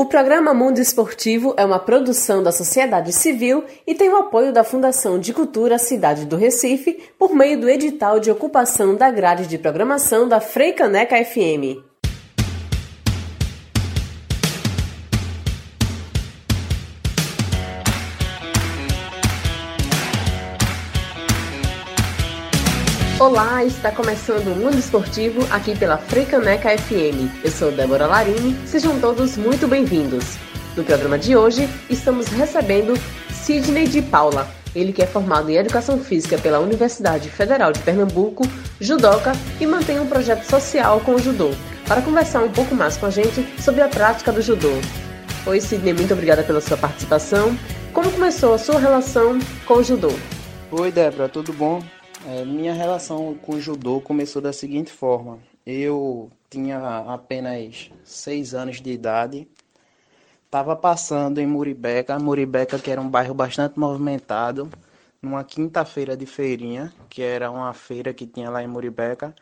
O programa Mundo Esportivo é uma produção da sociedade civil e tem o apoio da Fundação de Cultura Cidade do Recife por meio do edital de ocupação da grade de programação da Freicaneca FM. Olá, está começando o Mundo Esportivo aqui pela Frecaneca FM. Eu sou Débora Larini, sejam todos muito bem-vindos. No programa de hoje, estamos recebendo Sidney de Paula, ele que é formado em Educação Física pela Universidade Federal de Pernambuco, judoca e mantém um projeto social com o judô, para conversar um pouco mais com a gente sobre a prática do judô. Oi Sidney, muito obrigada pela sua participação. Como começou a sua relação com o judô? Oi Débora, tudo bom? É, minha relação com o judô começou da seguinte forma: eu tinha apenas seis anos de idade, estava passando em Muribeca, Muribeca que era um bairro bastante movimentado, numa quinta-feira de feirinha, que era uma feira que tinha lá em Muribeca,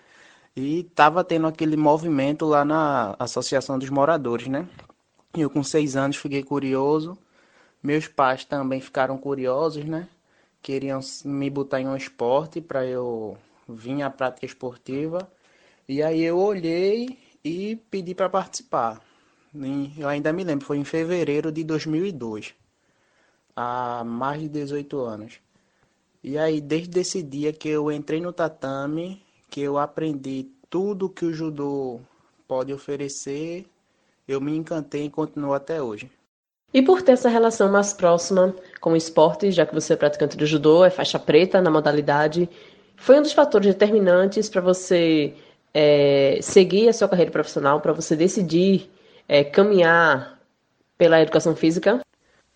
e estava tendo aquele movimento lá na Associação dos Moradores, né? Eu com seis anos fiquei curioso, meus pais também ficaram curiosos, né? Queriam me botar em um esporte para eu vir à prática esportiva. E aí eu olhei e pedi para participar. Eu ainda me lembro, foi em fevereiro de 2002, há mais de 18 anos. E aí, desde esse dia que eu entrei no tatame, que eu aprendi tudo que o judô pode oferecer, eu me encantei e continuo até hoje. E por ter essa relação mais próxima com o esporte, já que você é praticante do judô, é faixa preta na modalidade, foi um dos fatores determinantes para você é, seguir a sua carreira profissional, para você decidir é, caminhar pela educação física?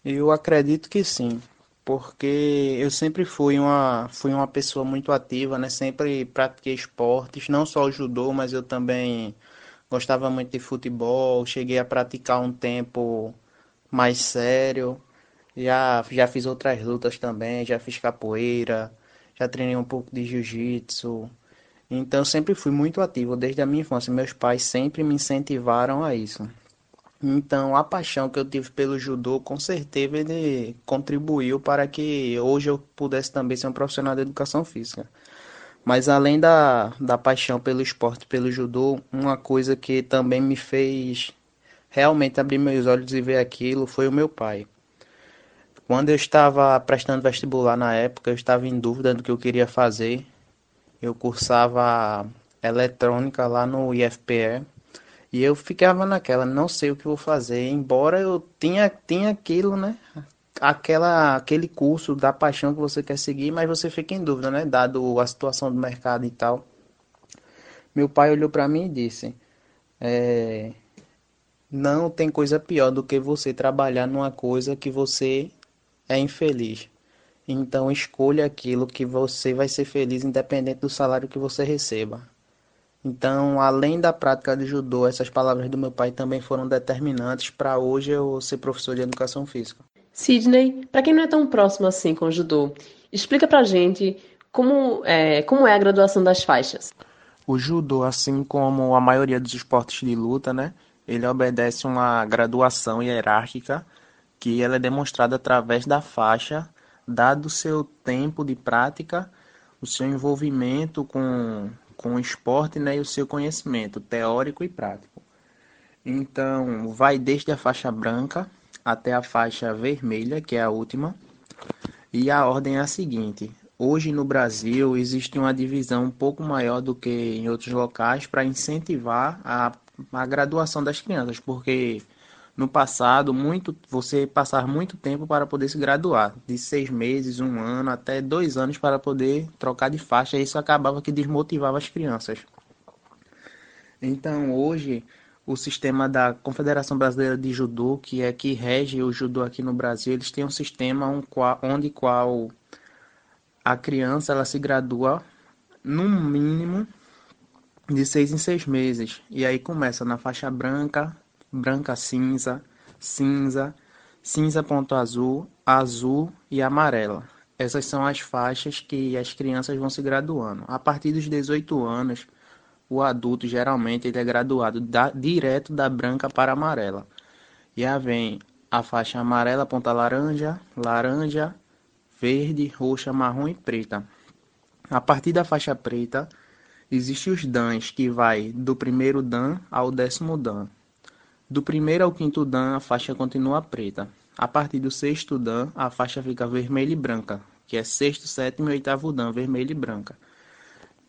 Eu acredito que sim, porque eu sempre fui uma, fui uma pessoa muito ativa, né? Sempre pratiquei esportes, não só o judô, mas eu também gostava muito de futebol, cheguei a praticar um tempo mais sério. Já, já fiz outras lutas também, já fiz capoeira, já treinei um pouco de jiu-jitsu. Então sempre fui muito ativo desde a minha infância. Meus pais sempre me incentivaram a isso. Então a paixão que eu tive pelo judô com certeza ele contribuiu para que hoje eu pudesse também ser um profissional de educação física. Mas além da, da paixão pelo esporte, pelo judô, uma coisa que também me fez realmente abrir meus olhos e ver aquilo foi o meu pai. Quando eu estava prestando vestibular na época, eu estava em dúvida do que eu queria fazer. Eu cursava eletrônica lá no IFPE e eu ficava naquela, não sei o que vou fazer, embora eu tinha, tinha aquilo, né? Aquela, aquele curso da paixão que você quer seguir, mas você fica em dúvida, né? Dado a situação do mercado e tal. Meu pai olhou para mim e disse: é, não tem coisa pior do que você trabalhar numa coisa que você é infeliz. Então escolha aquilo que você vai ser feliz independente do salário que você receba. Então, além da prática de judô, essas palavras do meu pai também foram determinantes para hoje eu ser professor de educação física. Sidney, para quem não é tão próximo assim com o judô, explica pra gente como é, como é a graduação das faixas. O judô, assim como a maioria dos esportes de luta, né, ele obedece uma graduação hierárquica que ela é demonstrada através da faixa, dado o seu tempo de prática, o seu envolvimento com, com o esporte né, e o seu conhecimento teórico e prático. Então, vai desde a faixa branca até a faixa vermelha, que é a última, e a ordem é a seguinte: Hoje no Brasil existe uma divisão um pouco maior do que em outros locais para incentivar a a graduação das crianças, porque no passado muito você passar muito tempo para poder se graduar, de seis meses, um ano, até dois anos para poder trocar de faixa, e isso acabava que desmotivava as crianças. Então hoje o sistema da Confederação Brasileira de Judô, que é que rege o judô aqui no Brasil, eles têm um sistema onde qual a criança ela se gradua no mínimo de seis em seis meses. E aí começa na faixa branca, branca cinza, cinza, cinza ponto azul, azul e amarela. Essas são as faixas que as crianças vão se graduando. A partir dos 18 anos, o adulto geralmente ele é graduado da, direto da branca para amarela. E aí vem a faixa amarela, ponta laranja, laranja, verde, roxa, marrom e preta. A partir da faixa preta, existem os dans que vai do primeiro dan ao décimo dan. Do primeiro ao quinto dan, a faixa continua preta. A partir do sexto dan, a faixa fica vermelha e branca, que é sexto, sétimo e oitavo dan, vermelha e branca.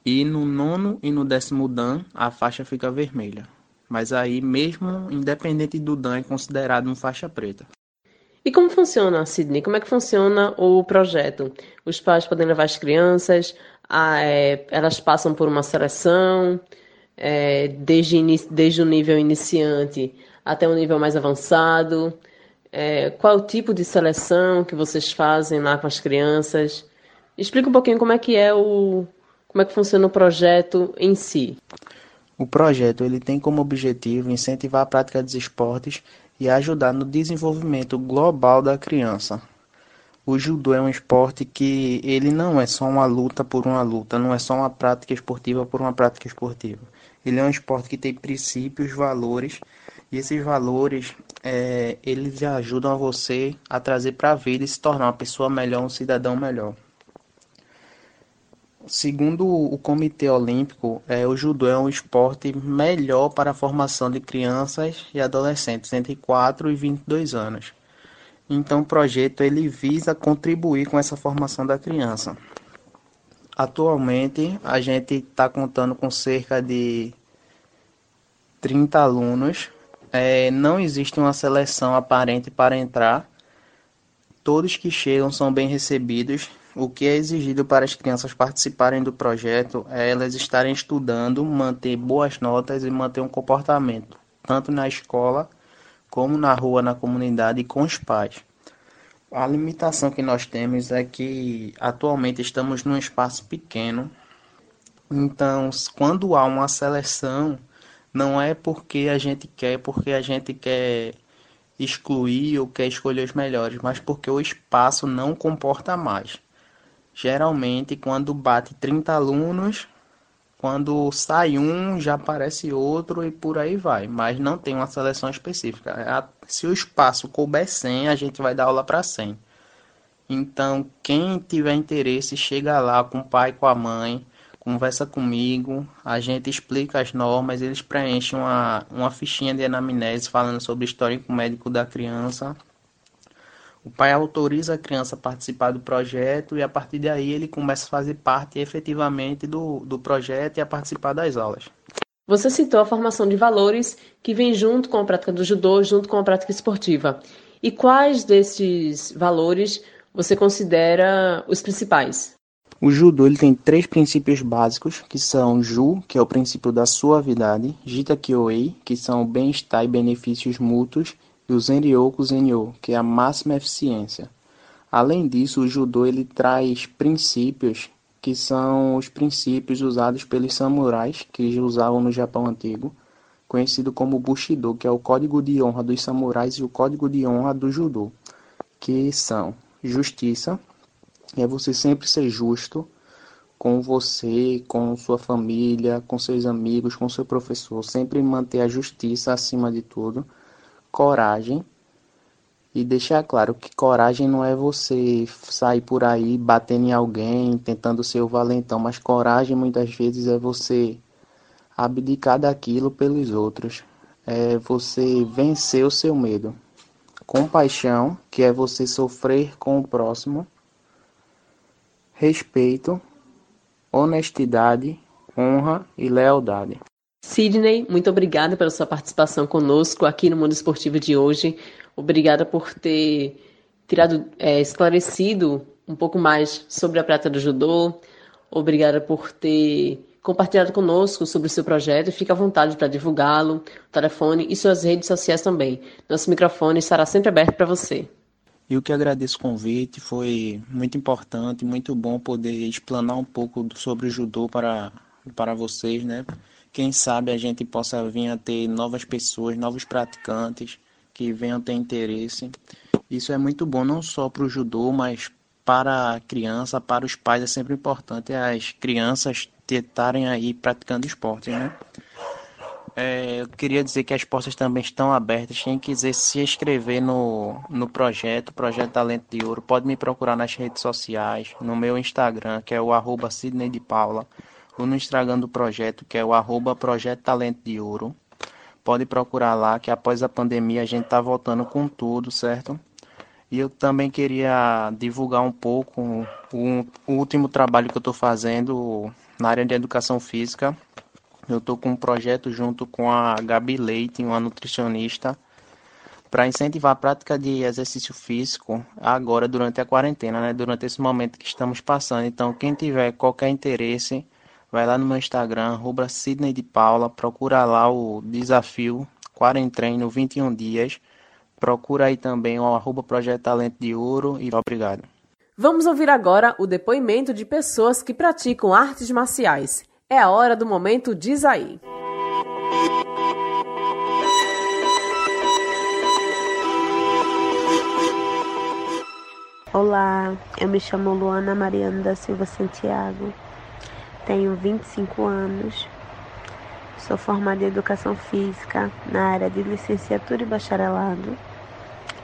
E no nono e no décimo dan, a faixa fica vermelha. Mas aí, mesmo independente do dan, é considerado uma faixa preta. E como funciona, Sidney? Como é que funciona o projeto? Os pais podem levar as crianças, a, é, elas passam por uma seleção, é, desde, desde o nível iniciante até o nível mais avançado. É, qual é o tipo de seleção que vocês fazem lá com as crianças? Explica um pouquinho como é que é o como é que funciona o projeto em si. O projeto ele tem como objetivo incentivar a prática dos esportes e ajudar no desenvolvimento global da criança. O judô é um esporte que ele não é só uma luta por uma luta, não é só uma prática esportiva por uma prática esportiva. Ele é um esporte que tem princípios, valores e esses valores é, eles ajudam a você a trazer para a vida e se tornar uma pessoa melhor, um cidadão melhor. Segundo o Comitê Olímpico, é, o judô é um esporte melhor para a formação de crianças e adolescentes entre 4 e 22 anos. Então o projeto ele visa contribuir com essa formação da criança. Atualmente a gente está contando com cerca de 30 alunos é, não existe uma seleção aparente para entrar. Todos que chegam são bem recebidos. O que é exigido para as crianças participarem do projeto é elas estarem estudando, manter boas notas e manter um comportamento, tanto na escola como na rua, na comunidade e com os pais. A limitação que nós temos é que atualmente estamos num espaço pequeno, então quando há uma seleção não é porque a gente quer, porque a gente quer excluir ou quer escolher os melhores, mas porque o espaço não comporta mais. Geralmente, quando bate 30 alunos, quando sai um, já aparece outro e por aí vai, mas não tem uma seleção específica. Se o espaço couber 100, a gente vai dar aula para 100. Então, quem tiver interesse, chega lá com o pai, com a mãe, conversa comigo, a gente explica as normas, eles preenchem uma, uma fichinha de anamnese falando sobre o histórico médico da criança. O pai autoriza a criança a participar do projeto e a partir daí ele começa a fazer parte efetivamente do, do projeto e a participar das aulas. Você citou a formação de valores que vem junto com a prática do judô, junto com a prática esportiva. E quais desses valores você considera os principais? O judô ele tem três princípios básicos, que são Ju, que é o princípio da suavidade, Jita Kyoei, que são o bem-estar e benefícios mútuos, e o Zenryoku Zenryo, que é a máxima eficiência. Além disso, o judô ele traz princípios que são os princípios usados pelos samurais que usavam no Japão antigo, conhecido como Bushido, que é o código de honra dos samurais e o código de honra do judô, que são justiça, é você sempre ser justo com você, com sua família, com seus amigos, com seu professor, sempre manter a justiça acima de tudo, coragem e deixar claro que coragem não é você sair por aí batendo em alguém, tentando ser o valentão, mas coragem muitas vezes é você abdicar daquilo pelos outros, é você vencer o seu medo. Compaixão, que é você sofrer com o próximo respeito, honestidade, honra e lealdade. Sidney, muito obrigada pela sua participação conosco aqui no Mundo Esportivo de hoje. Obrigada por ter tirado, é, esclarecido um pouco mais sobre a prática do judô. Obrigada por ter compartilhado conosco sobre o seu projeto. Fique à vontade para divulgá-lo, telefone e suas redes sociais também. Nosso microfone estará sempre aberto para você. Eu que agradeço o convite, foi muito importante, muito bom poder explanar um pouco sobre o judô para, para vocês, né? Quem sabe a gente possa vir a ter novas pessoas, novos praticantes que venham ter interesse. Isso é muito bom não só para o judô, mas para a criança, para os pais é sempre importante as crianças estarem aí praticando esporte, né? é, eu queria dizer que as portas também estão abertas. Quem quiser se inscrever no, no projeto, Projeto Talento de Ouro, pode me procurar nas redes sociais, no meu Instagram, que é o arroba Sidney de Paula, ou no Instagram do projeto, que é o arroba Projeto Talento de Ouro. Pode procurar lá, que após a pandemia a gente está voltando com tudo, certo? E eu também queria divulgar um pouco o, o último trabalho que eu estou fazendo na área de educação física eu estou com um projeto junto com a Gabi Leite, uma nutricionista, para incentivar a prática de exercício físico agora durante a quarentena, né? Durante esse momento que estamos passando. Então, quem tiver qualquer interesse, vai lá no meu Instagram, arroba Sidney de Paula, procura lá o desafio Quarentreino 21 dias. Procura aí também o arroba Projeto Talento de Ouro e obrigado. Vamos ouvir agora o depoimento de pessoas que praticam artes marciais. É a hora do momento Diz aí. Olá, eu me chamo Luana Mariana da Silva Santiago, tenho 25 anos, sou formada em Educação Física na área de licenciatura e bacharelado,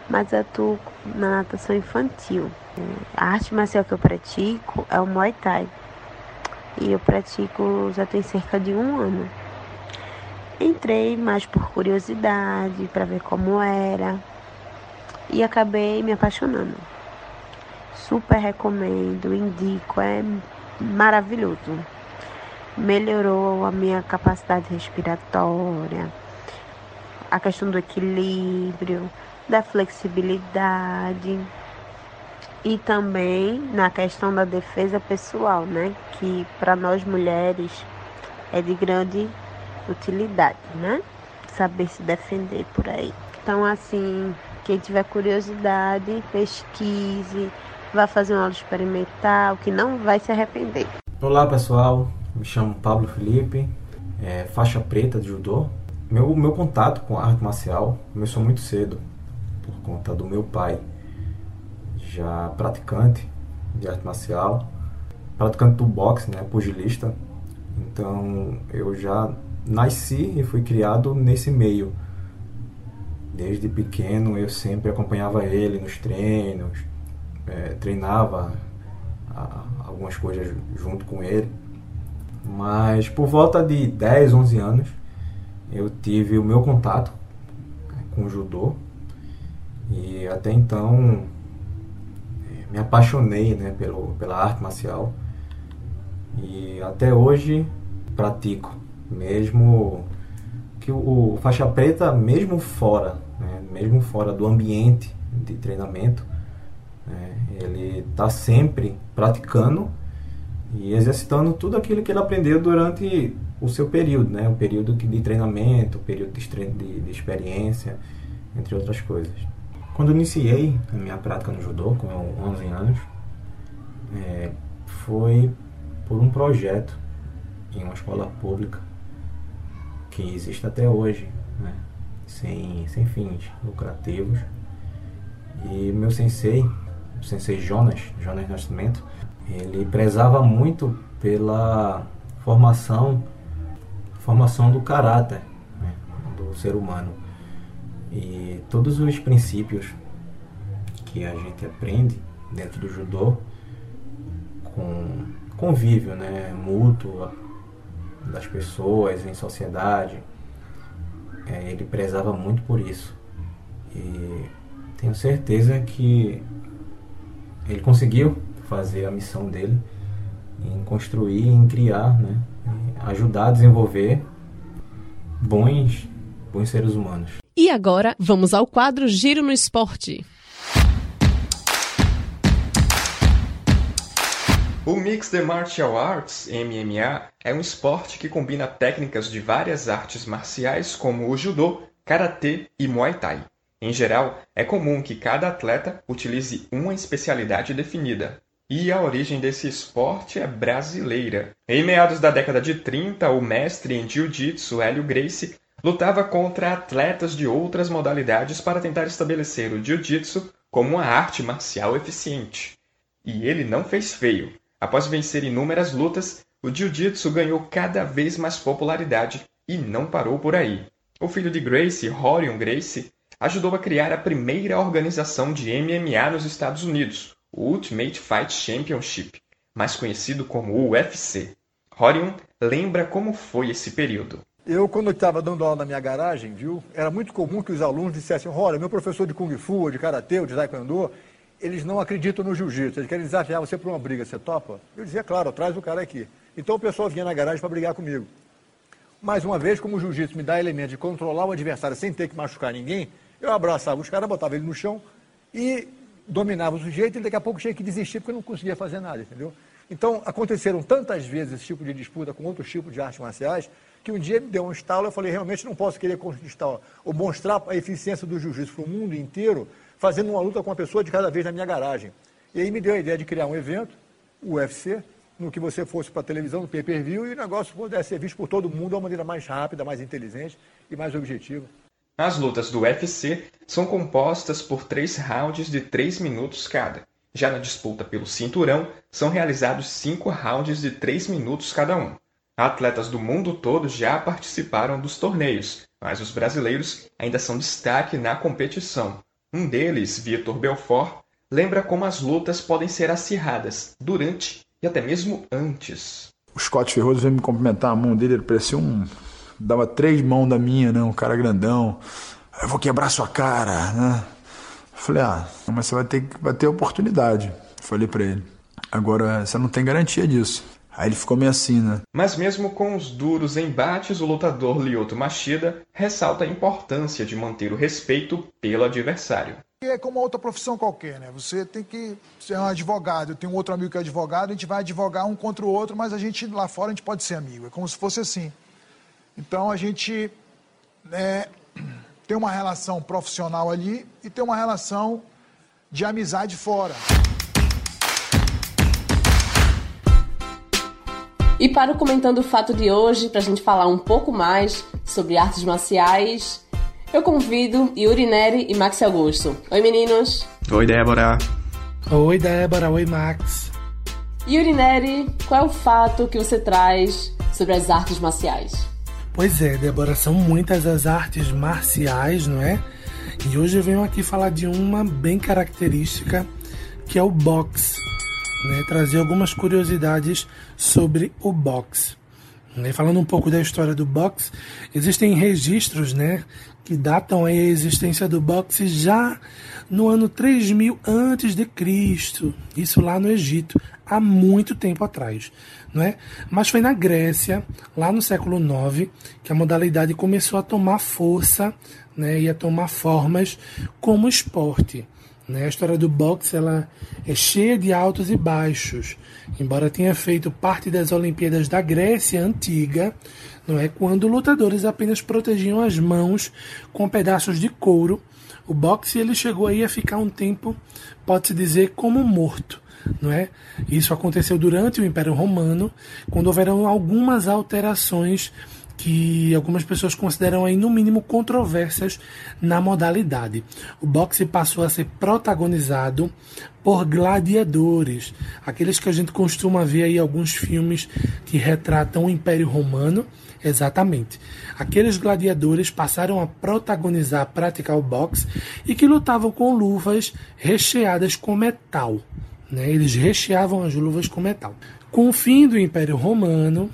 mas atuo na natação infantil. A arte marcial que eu pratico é o Muay Thai e eu pratico já tem cerca de um ano. Entrei mais por curiosidade, para ver como era e acabei me apaixonando. Super recomendo, indico, é maravilhoso. Melhorou a minha capacidade respiratória, a questão do equilíbrio, da flexibilidade e também na questão da defesa pessoal, né? Que para nós mulheres é de grande utilidade, né? Saber se defender por aí. Então, assim, quem tiver curiosidade, pesquise, vá fazer uma aula experimental, que não vai se arrepender. Olá, pessoal. Me chamo Pablo Felipe, é, faixa preta de judô. Meu, meu contato com a arte marcial começou muito cedo, por conta do meu pai já praticante de arte marcial, praticante do boxe, né, pugilista. Então eu já nasci e fui criado nesse meio. Desde pequeno eu sempre acompanhava ele nos treinos, é, treinava a, algumas coisas junto com ele. Mas por volta de 10, 11 anos eu tive o meu contato com o judô e até então me apaixonei né, pelo, pela arte marcial e até hoje pratico, mesmo que o, o faixa preta, mesmo fora, né, mesmo fora do ambiente de treinamento, né, ele está sempre praticando e exercitando tudo aquilo que ele aprendeu durante o seu período, né, o período de treinamento, o período de, de, de experiência, entre outras coisas. Quando iniciei a minha prática no judô, com 11 anos, é, foi por um projeto em uma escola pública que existe até hoje, né? sem, sem fins lucrativos. E meu sensei, o sensei Jonas, Jonas Nascimento, ele prezava muito pela formação, formação do caráter né? do ser humano. E todos os princípios que a gente aprende dentro do judô com convívio né, mútuo das pessoas em sociedade, é, ele prezava muito por isso. E tenho certeza que ele conseguiu fazer a missão dele em construir, em criar, né, ajudar a desenvolver bons, bons seres humanos. E agora, vamos ao quadro Giro no Esporte. O Mixed Martial Arts, MMA, é um esporte que combina técnicas de várias artes marciais como o judô, karatê e muay thai. Em geral, é comum que cada atleta utilize uma especialidade definida. E a origem desse esporte é brasileira. Em meados da década de 30, o mestre em jiu-jitsu Hélio Gracie lutava contra atletas de outras modalidades para tentar estabelecer o jiu-jitsu como uma arte marcial eficiente. E ele não fez feio. Após vencer inúmeras lutas, o jiu-jitsu ganhou cada vez mais popularidade E não parou por aí. O filho de Gracie, Rorion Gracie, ajudou a criar a primeira organização de MMA nos Estados Unidos, o Ultimate Fight Championship, mais conhecido como UFC. Rorion lembra como foi esse período. Eu, quando estava dando aula na minha garagem, viu, era muito comum que os alunos dissessem, olha, meu professor de Kung Fu, de Karatê, de Taekwondo, eles não acreditam no Jiu-Jitsu, eles querem desafiar você para uma briga, você topa? Eu dizia, claro, traz o cara aqui. Então o pessoal vinha na garagem para brigar comigo. Mais uma vez, como o Jiu-Jitsu me dá elemento de controlar o adversário sem ter que machucar ninguém, eu abraçava os caras, botava ele no chão e dominava o sujeito e daqui a pouco tinha que desistir porque não conseguia fazer nada, entendeu? Então, aconteceram tantas vezes esse tipo de disputa com outros tipos de artes marciais que um dia me deu um estalo, eu falei, realmente não posso querer conquistar ou mostrar a eficiência do jiu-jitsu para o mundo inteiro fazendo uma luta com uma pessoa de cada vez na minha garagem. E aí me deu a ideia de criar um evento, o UFC, no que você fosse para a televisão, no pay-per-view, e o negócio pudesse ser visto por todo mundo de uma maneira mais rápida, mais inteligente e mais objetiva. As lutas do UFC são compostas por três rounds de três minutos cada. Já na disputa pelo cinturão, são realizados cinco rounds de três minutos cada um. Atletas do mundo todo já participaram dos torneios, mas os brasileiros ainda são destaque na competição. Um deles, Vitor Belfort, lembra como as lutas podem ser acirradas durante e até mesmo antes. O Scott Ferroso veio me cumprimentar, a mão dele ele parecia um. Dava três mãos da minha, né? Um cara grandão. Eu vou quebrar sua cara, né? falei, ah, mas você vai ter, vai ter oportunidade. Falei para ele. Agora, você não tem garantia disso. Aí ele ficou meio assim, né? Mas mesmo com os duros embates, o lutador Lyoto Machida ressalta a importância de manter o respeito pelo adversário. É como outra profissão qualquer, né? Você tem que ser um advogado. Eu tenho um outro amigo que é advogado, a gente vai advogar um contra o outro, mas a gente lá fora a gente pode ser amigo. É como se fosse assim. Então a gente né, tem uma relação profissional ali e tem uma relação de amizade fora. E para o Comentando o Fato de hoje, para a gente falar um pouco mais sobre artes marciais, eu convido Yuri Neri e Max Augusto. Oi, meninos! Oi, Débora! Oi, Débora! Oi, Max! Yuri Neri, qual é o fato que você traz sobre as artes marciais? Pois é, Débora, são muitas as artes marciais, não é? E hoje eu venho aqui falar de uma bem característica, que é o boxe né, trazer algumas curiosidades sobre o boxe. Né, falando um pouco da história do boxe, existem registros né, que datam a existência do boxe já no ano 3000 antes de Cristo, isso lá no Egito, há muito tempo atrás, não é? Mas foi na Grécia, lá no século IX, que a modalidade começou a tomar força, né, e a tomar formas como esporte. Né? A história do boxe ela é cheia de altos e baixos. Embora tenha feito parte das Olimpíadas da Grécia antiga, não é quando lutadores apenas protegiam as mãos com pedaços de couro. O boxe ele chegou aí a ficar um tempo, pode-se dizer, como morto. Não é? Isso aconteceu durante o Império Romano, quando houveram algumas alterações que algumas pessoas consideram aí no mínimo controversas na modalidade. O boxe passou a ser protagonizado por gladiadores, aqueles que a gente costuma ver aí alguns filmes que retratam o Império Romano, exatamente. Aqueles gladiadores passaram a protagonizar, praticar o boxe e que lutavam com luvas recheadas com metal. Né? Eles recheavam as luvas com metal. Com o fim do Império Romano,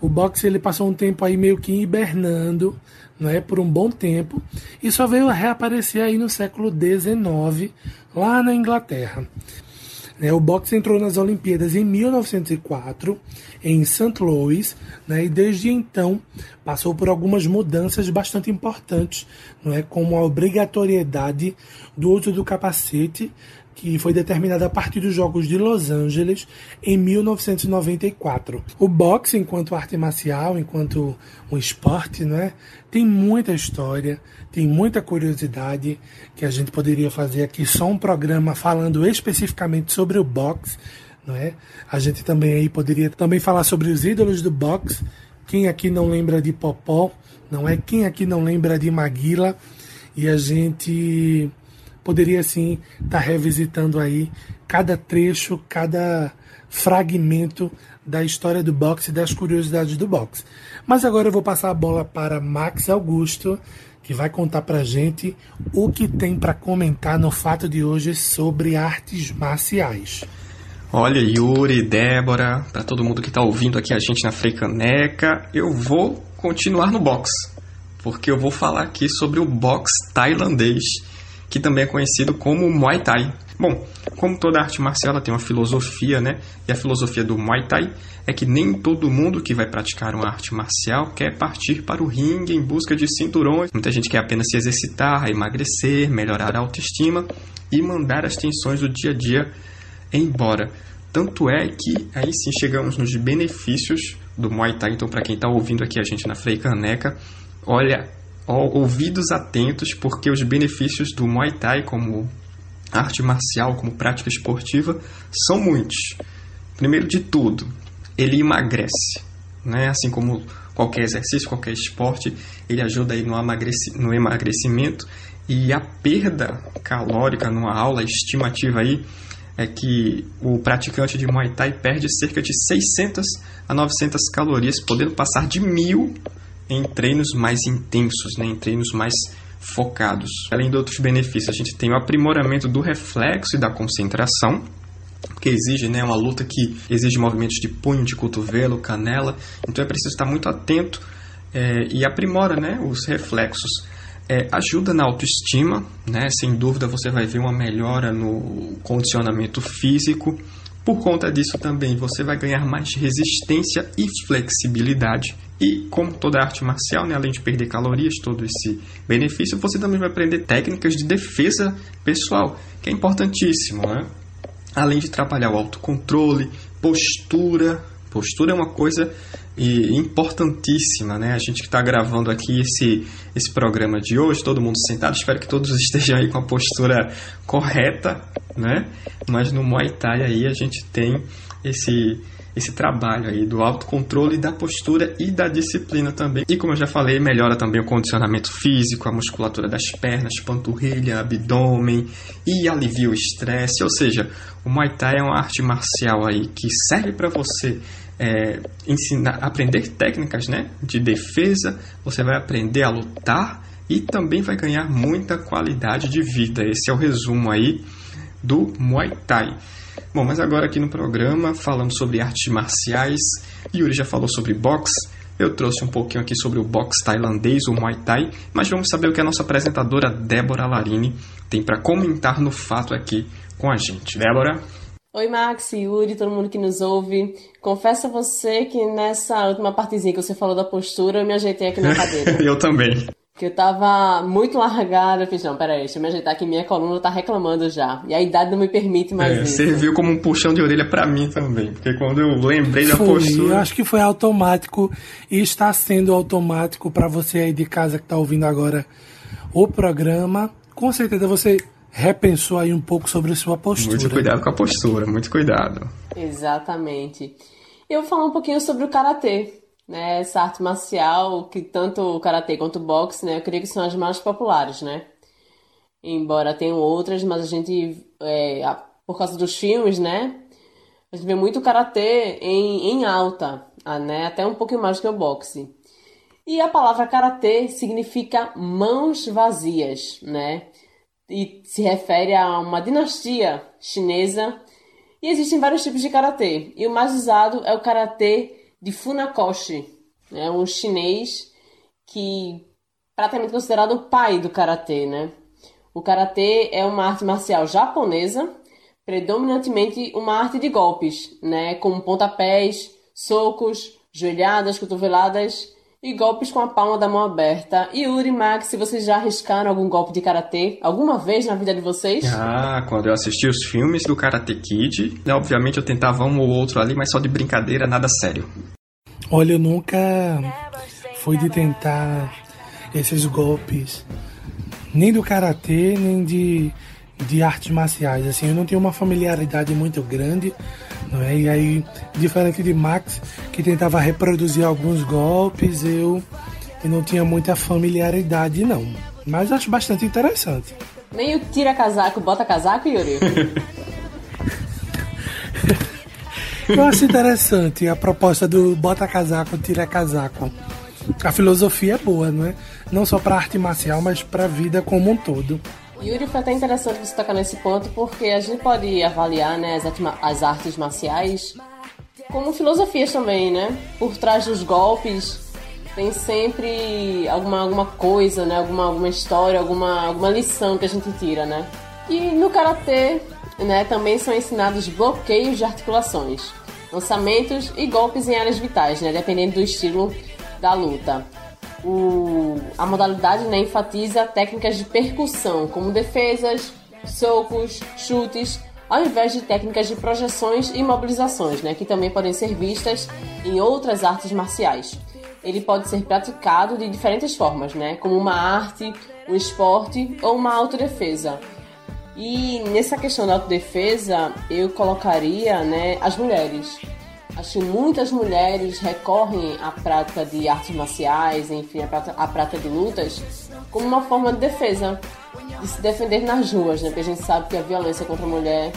o boxe ele passou um tempo aí meio que hibernando, não é, por um bom tempo, e só veio a reaparecer aí no século XIX, lá na Inglaterra. É, o boxe entrou nas Olimpíadas em 1904, em St. Louis, né, e desde então passou por algumas mudanças bastante importantes, não é, como a obrigatoriedade do uso do capacete que foi determinada a partir dos Jogos de Los Angeles em 1994. O boxe, enquanto arte marcial, enquanto um esporte, né, tem muita história, tem muita curiosidade que a gente poderia fazer aqui só um programa falando especificamente sobre o boxe, é? A gente também aí poderia também falar sobre os ídolos do boxe. Quem aqui não lembra de Popó, não é? Quem aqui não lembra de Maguila? E a gente poderia sim estar tá revisitando aí cada trecho, cada fragmento da história do boxe das curiosidades do boxe. Mas agora eu vou passar a bola para Max Augusto, que vai contar pra gente o que tem para comentar no fato de hoje sobre artes marciais. Olha, Yuri, Débora, para todo mundo que está ouvindo aqui a gente na Freicaneca, eu vou continuar no box, porque eu vou falar aqui sobre o box tailandês, que também é conhecido como Muay Thai. Bom, como toda arte marcial, ela tem uma filosofia, né? E a filosofia do Muay Thai é que nem todo mundo que vai praticar uma arte marcial quer partir para o ringue em busca de cinturões. Muita gente quer apenas se exercitar, emagrecer, melhorar a autoestima e mandar as tensões do dia a dia embora. Tanto é que aí sim chegamos nos benefícios do Muay Thai. Então, para quem está ouvindo aqui a gente na Frei Caneca, olha, ouvidos atentos, porque os benefícios do Muay Thai como arte marcial, como prática esportiva, são muitos. Primeiro de tudo, ele emagrece, né? Assim como qualquer exercício, qualquer esporte, ele ajuda aí no, emagrecimento e a perda calórica numa aula estimativa aí é que o praticante de Muay Thai perde cerca de 600 a 900 calorias, podendo passar de mil em treinos mais intensos, né, em treinos mais focados. Além de outros benefícios, a gente tem o aprimoramento do reflexo e da concentração, que exige né, uma luta que exige movimentos de punho, de cotovelo, canela, então é preciso estar muito atento é, e aprimora né, os reflexos é, ajuda na autoestima, né? Sem dúvida você vai ver uma melhora no condicionamento físico. Por conta disso também você vai ganhar mais resistência e flexibilidade. E como toda arte marcial, né, além de perder calorias, todo esse benefício, você também vai aprender técnicas de defesa pessoal, que é importantíssimo, né? Além de trabalhar o autocontrole, postura, Postura é uma coisa importantíssima, né? A gente que está gravando aqui esse, esse programa de hoje, todo mundo sentado, espero que todos estejam aí com a postura correta, né? Mas no Muay Thai aí a gente tem esse esse trabalho aí do autocontrole da postura e da disciplina também. E como eu já falei, melhora também o condicionamento físico, a musculatura das pernas, panturrilha, abdômen e alivia o estresse. Ou seja, o Muay Thai é uma arte marcial aí que serve para você é, ensinar, aprender técnicas né, de defesa, você vai aprender a lutar e também vai ganhar muita qualidade de vida. Esse é o resumo aí do Muay Thai. Bom, mas agora aqui no programa, falando sobre artes marciais, Yuri já falou sobre boxe, eu trouxe um pouquinho aqui sobre o boxe tailandês, o Muay Thai, mas vamos saber o que a nossa apresentadora Débora Larini tem para comentar no fato aqui com a gente. Débora? Oi, Max, Yuri, todo mundo que nos ouve. Confesso a você que nessa última partezinha que você falou da postura, eu me ajeitei aqui na cadeira. eu também. Que eu tava muito largada. Eu fiz, não, peraí, deixa eu me ajeitar que minha coluna tá reclamando já. E a idade não me permite mais é, isso. Serviu como um puxão de orelha para mim também. Porque quando eu lembrei da foi, postura. Eu acho que foi automático e está sendo automático para você aí de casa que tá ouvindo agora o programa. Com certeza você repensou aí um pouco sobre a sua postura. Muito cuidado com a postura, muito cuidado. Exatamente. Eu vou falar um pouquinho sobre o karatê, né? Essa arte marcial que tanto o karatê quanto o boxe, né? Eu creio que são as mais populares, né? Embora tenham outras, mas a gente, é, por causa dos filmes, né? A gente vê muito karatê em, em alta, né? Até um pouquinho mais que o boxe. E a palavra karatê significa mãos vazias, né? e se refere a uma dinastia chinesa. E existem vários tipos de karatê. E o mais usado é o karatê de Funakoshi, é um chinês que praticamente considerado o pai do karatê, né? O karatê é uma arte marcial japonesa, predominantemente uma arte de golpes, né, com pontapés, socos, joelhadas, cotoveladas e golpes com a palma da mão aberta. E Yuri, Max, se vocês já arriscaram algum golpe de karatê alguma vez na vida de vocês? Ah, quando eu assisti os filmes do Karate Kid, né, obviamente eu tentava um ou outro ali, mas só de brincadeira, nada sério. Olha, eu nunca fui de tentar esses golpes, nem do karatê, nem de, de artes marciais. Assim, eu não tenho uma familiaridade muito grande não é? E aí, diferente de Max, que tentava reproduzir alguns golpes, eu, eu não tinha muita familiaridade, não. Mas acho bastante interessante. Nem o tira casaco, bota casaco, Yuri? Eu acho interessante a proposta do bota casaco, tira casaco. A filosofia é boa, não é? Não só para arte marcial, mas para a vida como um todo. Yuri, foi até interessante você tocar nesse ponto, porque a gente pode avaliar né, as, artes marciais como filosofias também, né? Por trás dos golpes tem sempre alguma, alguma coisa, né? Alguma, alguma história, alguma, alguma lição que a gente tira, né? E no karatê, né, também são ensinados bloqueios de articulações, lançamentos e golpes em áreas vitais, né? Dependendo do estilo da luta. O, a modalidade né, enfatiza técnicas de percussão, como defesas, socos, chutes, ao invés de técnicas de projeções e mobilizações, né, que também podem ser vistas em outras artes marciais. Ele pode ser praticado de diferentes formas, né, como uma arte, um esporte ou uma autodefesa. E nessa questão da autodefesa, eu colocaria né, as mulheres. Acho que muitas mulheres recorrem à prática de artes marciais, enfim, à prática, à prática de lutas, como uma forma de defesa, de se defender nas ruas, né? Porque a gente sabe que a violência contra a mulher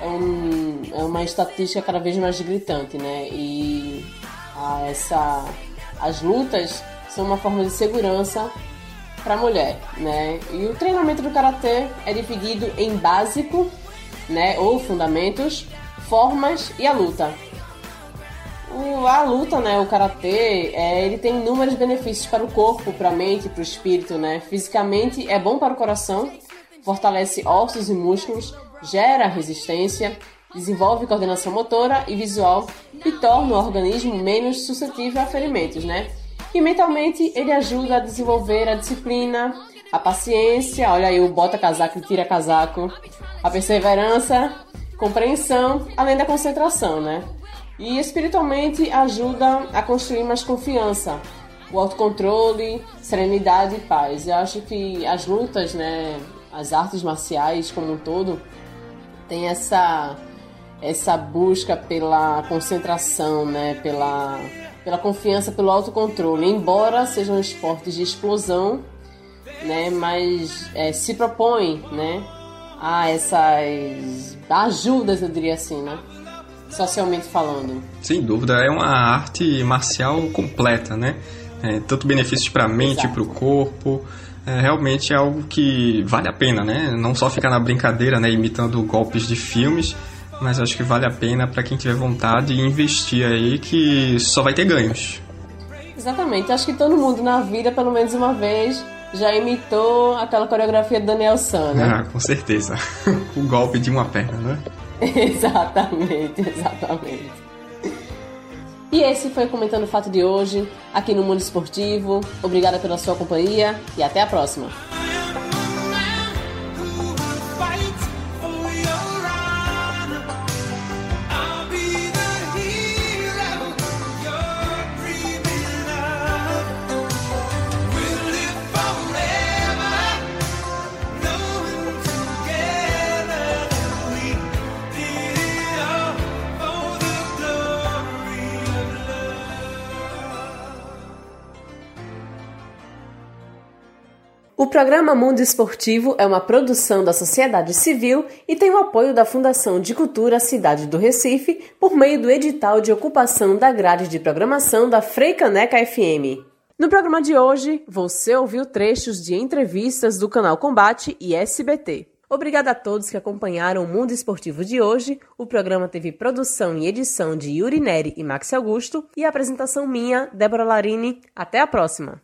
é, um, é uma estatística cada vez mais gritante, né? E a, essa, as lutas são uma forma de segurança para a mulher, né? E o treinamento do karatê é dividido em básico, né, ou fundamentos, formas e a luta. O, a luta, né, o karatê, é, ele tem inúmeros benefícios para o corpo, para a mente, para o espírito, né? Fisicamente é bom para o coração, fortalece ossos e músculos, gera resistência, desenvolve coordenação motora e visual e torna o organismo menos suscetível a ferimentos, né? E mentalmente ele ajuda a desenvolver a disciplina, a paciência, olha aí o bota casaco e tira casaco, a perseverança, compreensão, além da concentração, né? E espiritualmente ajuda a construir mais confiança, o autocontrole, serenidade e paz. Eu acho que as lutas, né, as artes marciais como um todo, tem essa essa busca pela concentração, né, pela pela confiança, pelo autocontrole. Embora sejam esportes de explosão, né, mas é, se propõe, né, a essas ajudas, eu diria assim, né socialmente falando. Sem dúvida, é uma arte marcial completa, né? É, tanto benefícios para a mente, para o corpo. É, realmente é algo que vale a pena, né? Não só ficar na brincadeira, né, imitando golpes de filmes, mas acho que vale a pena para quem tiver vontade de investir aí que só vai ter ganhos. Exatamente, acho que todo mundo na vida, pelo menos uma vez, já imitou aquela coreografia do Daniel San, né? Ah, com certeza. o golpe de uma perna, né? exatamente, exatamente. E esse foi Comentando o Fato de hoje, aqui no Mundo Esportivo. Obrigada pela sua companhia e até a próxima. Programa Mundo Esportivo é uma produção da sociedade civil e tem o apoio da Fundação de Cultura Cidade do Recife por meio do edital de ocupação da grade de programação da Freicaneca FM. No programa de hoje, você ouviu trechos de entrevistas do canal Combate e SBT. Obrigada a todos que acompanharam o Mundo Esportivo de hoje. O programa teve produção e edição de Yuri Neri e Max Augusto e apresentação minha, Débora Larini. Até a próxima!